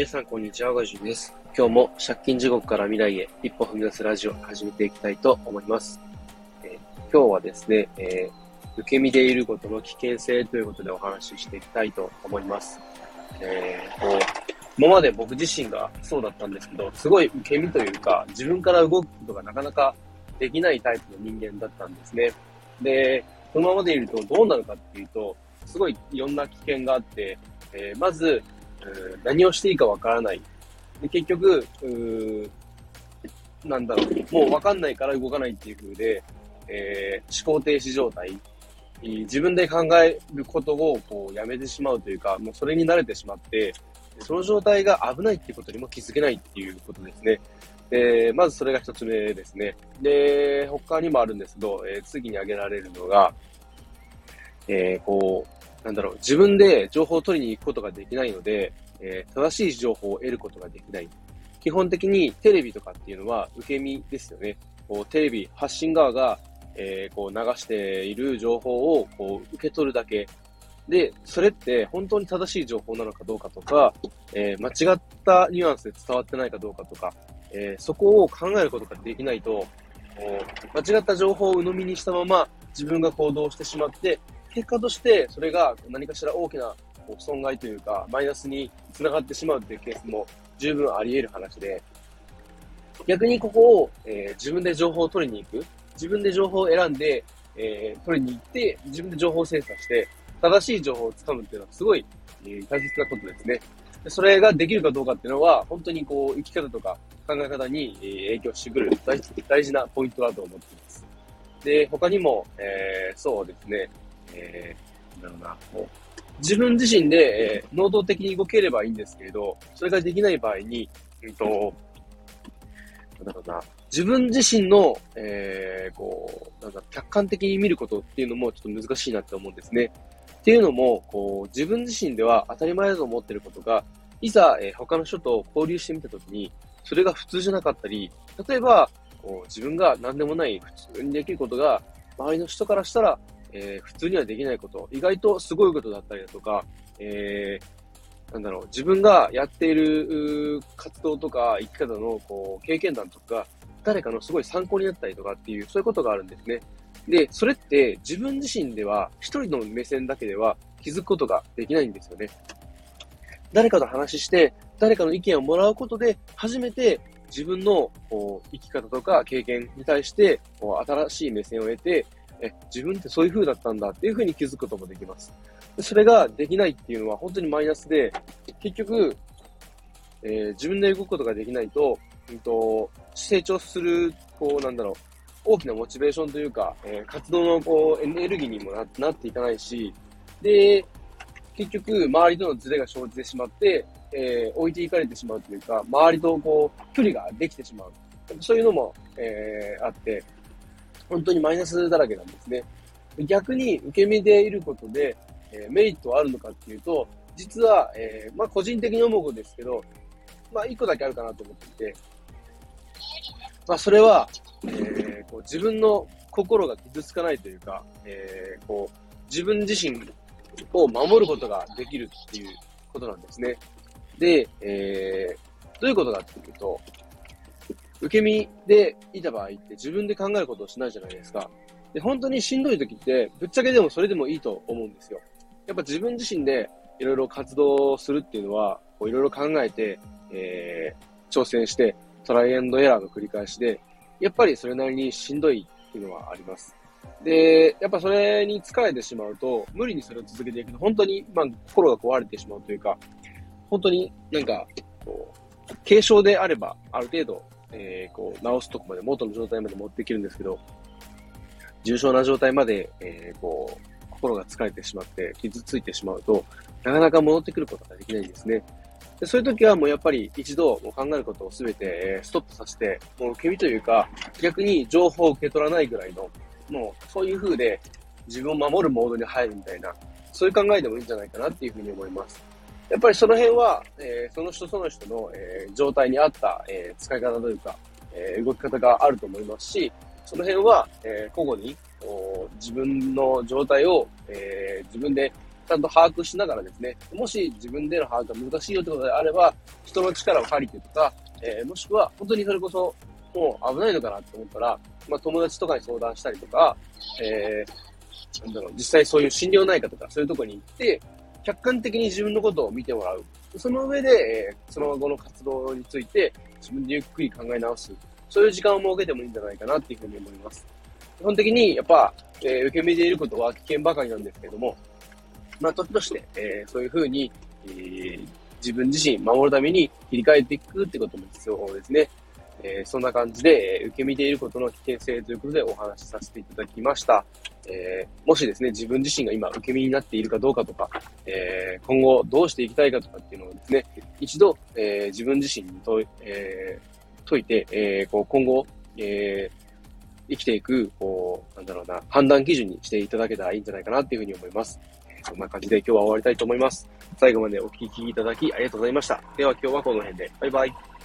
皆さん、こんにちは。ガジュです。今日も借金地獄から未来へ一歩踏み出すラジオを始めていきたいと思います。えー、今日はですね、えー、受け身でいることの危険性ということでお話ししていきたいと思います。えー、こう今まで僕自身がそうだったんですけど、すごい受け身というか、自分から動くことがなかなかできないタイプの人間だったんですね。で、このままでいるとどうなるかっていうと、すごいいろんな危険があって、えー、まず、何をしていいかわからない。で結局、なんだろう、もうわかんないから動かないっていう風で、えー、思考停止状態。自分で考えることをこうやめてしまうというか、もうそれに慣れてしまって、その状態が危ないっていうことにも気づけないっていうことですね。で、まずそれが一つ目ですね。で、他にもあるんですけど、えー、次に挙げられるのが、えー、こう、なんだろう、自分で情報を取りに行くことができないので、えー、正しい情報を得ることができない。基本的にテレビとかっていうのは受け身ですよね。こうテレビ、発信側が、えー、こう流している情報をこう受け取るだけ。で、それって本当に正しい情報なのかどうかとか、えー、間違ったニュアンスで伝わってないかどうかとか、え、そこを考えることができないと、間違った情報を鵜呑みにしたまま自分が行動してしまって、結果としてそれが何かしら大きな損害というか、マイナスにつながってしまうというケースも十分あり得る話で、逆にここを、えー、自分で情報を取りに行く、自分で情報を選んで、えー、取りに行って、自分で情報を精査して、正しい情報をつかむっていうのはすごい、えー、大切なことですね。でそれができるかどうかっていうのは、本当にこう、生き方とか考え方に、え、影響してくる大大事なポイントだと思っています。で、他にも、えー、そうですね、えー、なんだろうな、こう、自分自身で、えー、能動的に動ければいいんですけれど、それができない場合に、うんと、なんだろうな、自分自身の、えー、こう、なんだ、客観的に見ることっていうのもちょっと難しいなって思うんですね。っていうのも、こう、自分自身では当たり前だと思ってることが、いざ、えー、他の人と交流してみたときに、それが普通じゃなかったり、例えば、こう、自分が何でもない普通にできることが、周りの人からしたらえー、普通にはできないこと、意外とすごいことだったりだとか、えー、なんだろう、自分がやっている活動とか生き方のこう経験談とか、誰かのすごい参考になったりとかっていう、そういうことがあるんですね。で、それって自分自身では、一人の目線だけでは気づくことができないんですよね。誰かと話して、誰かの意見をもらうことで、初めて自分のこう生き方とか経験に対して新しい目線を得て、え、自分ってそういう風だったんだっていう風に気づくこともできます。それができないっていうのは本当にマイナスで、結局、えー、自分で動くことができないと、うんと、成長する、こう、なんだろう、大きなモチベーションというか、えー、活動のこうエネルギーにもななっていかないし、で、結局、周りとのズレが生じてしまって、えー、置いていかれてしまうというか、周りとこう、距離ができてしまう。そういうのも、えー、あって、本当にマイナスだらけなんですね。逆に受け身でいることで、えー、メリットはあるのかっていうと、実は、えー、まあ個人的に思うことですけど、まあ一個だけあるかなと思っていて、まあそれは、えー、こう自分の心が傷つかないというか、えー、こう自分自身を守ることができるっていうことなんですね。で、えー、どういうことかっていうと、受け身でいた場合って自分で考えることをしないじゃないですか。で、本当にしんどい時って、ぶっちゃけでもそれでもいいと思うんですよ。やっぱ自分自身でいろいろ活動するっていうのは、いろいろ考えて、えー、挑戦して、トライアンドエラーの繰り返しで、やっぱりそれなりにしんどいっていうのはあります。で、やっぱそれに疲れてしまうと、無理にそれを続けていくと、本当に、まあ、心が壊れてしまうというか、本当になんか、こう、軽症であれば、ある程度、えー、こう、直すとこまで、元の状態まで持っていけるんですけど、重症な状態まで、えー、こう、心が疲れてしまって、傷ついてしまうと、なかなか戻ってくることができないんですね。でそういう時はもうやっぱり一度もう考えることをすべて、ストップさせて、もう受け身というか、逆に情報を受け取らないぐらいの、もうそういう風で自分を守るモードに入るみたいな、そういう考えでもいいんじゃないかなっていうふうに思います。やっぱりその辺は、えー、その人その人の、えー、状態に合った、えー、使い方というか、え、動き方があると思いますし、その辺は、え、個々に自分の状態を、え、自分でちゃんと把握しながらですね、もし自分での把握が難しいよってことであれば、人の力を借りてとか、え、もしくは本当にそれこそもう危ないのかなって思ったら、まあ、友達とかに相談したりとか、えー、なんだろう、実際そういう心療内科とかそういうとこに行って、客観的に自分のことを見てもらう。その上で、え、その後の活動について自分でゆっくり考え直す。そういう時間を設けてもいいんじゃないかなっていうふうに思います。基本的に、やっぱ、えー、受け身でいることは危険ばかりなんですけども、まあ、時として、えー、そういうふうに、えー、自分自身守るために切り替えていくってことも必要ですね。えー、そんな感じで、え、受け身でいることの危険性ということでお話しさせていただきました。えー、もしですね、自分自身が今受け身になっているかどうかとか、えー、今後どうしていきたいかとかっていうのをですね、一度、え、自分自身に問い、え、解いて、え、こう今後、え、生きていく、こう、なんだろうな、判断基準にしていただけたらいいんじゃないかなっていうふうに思います。そんな感じで今日は終わりたいと思います。最後までお聞きいただきありがとうございました。では今日はこの辺で。バイバイ。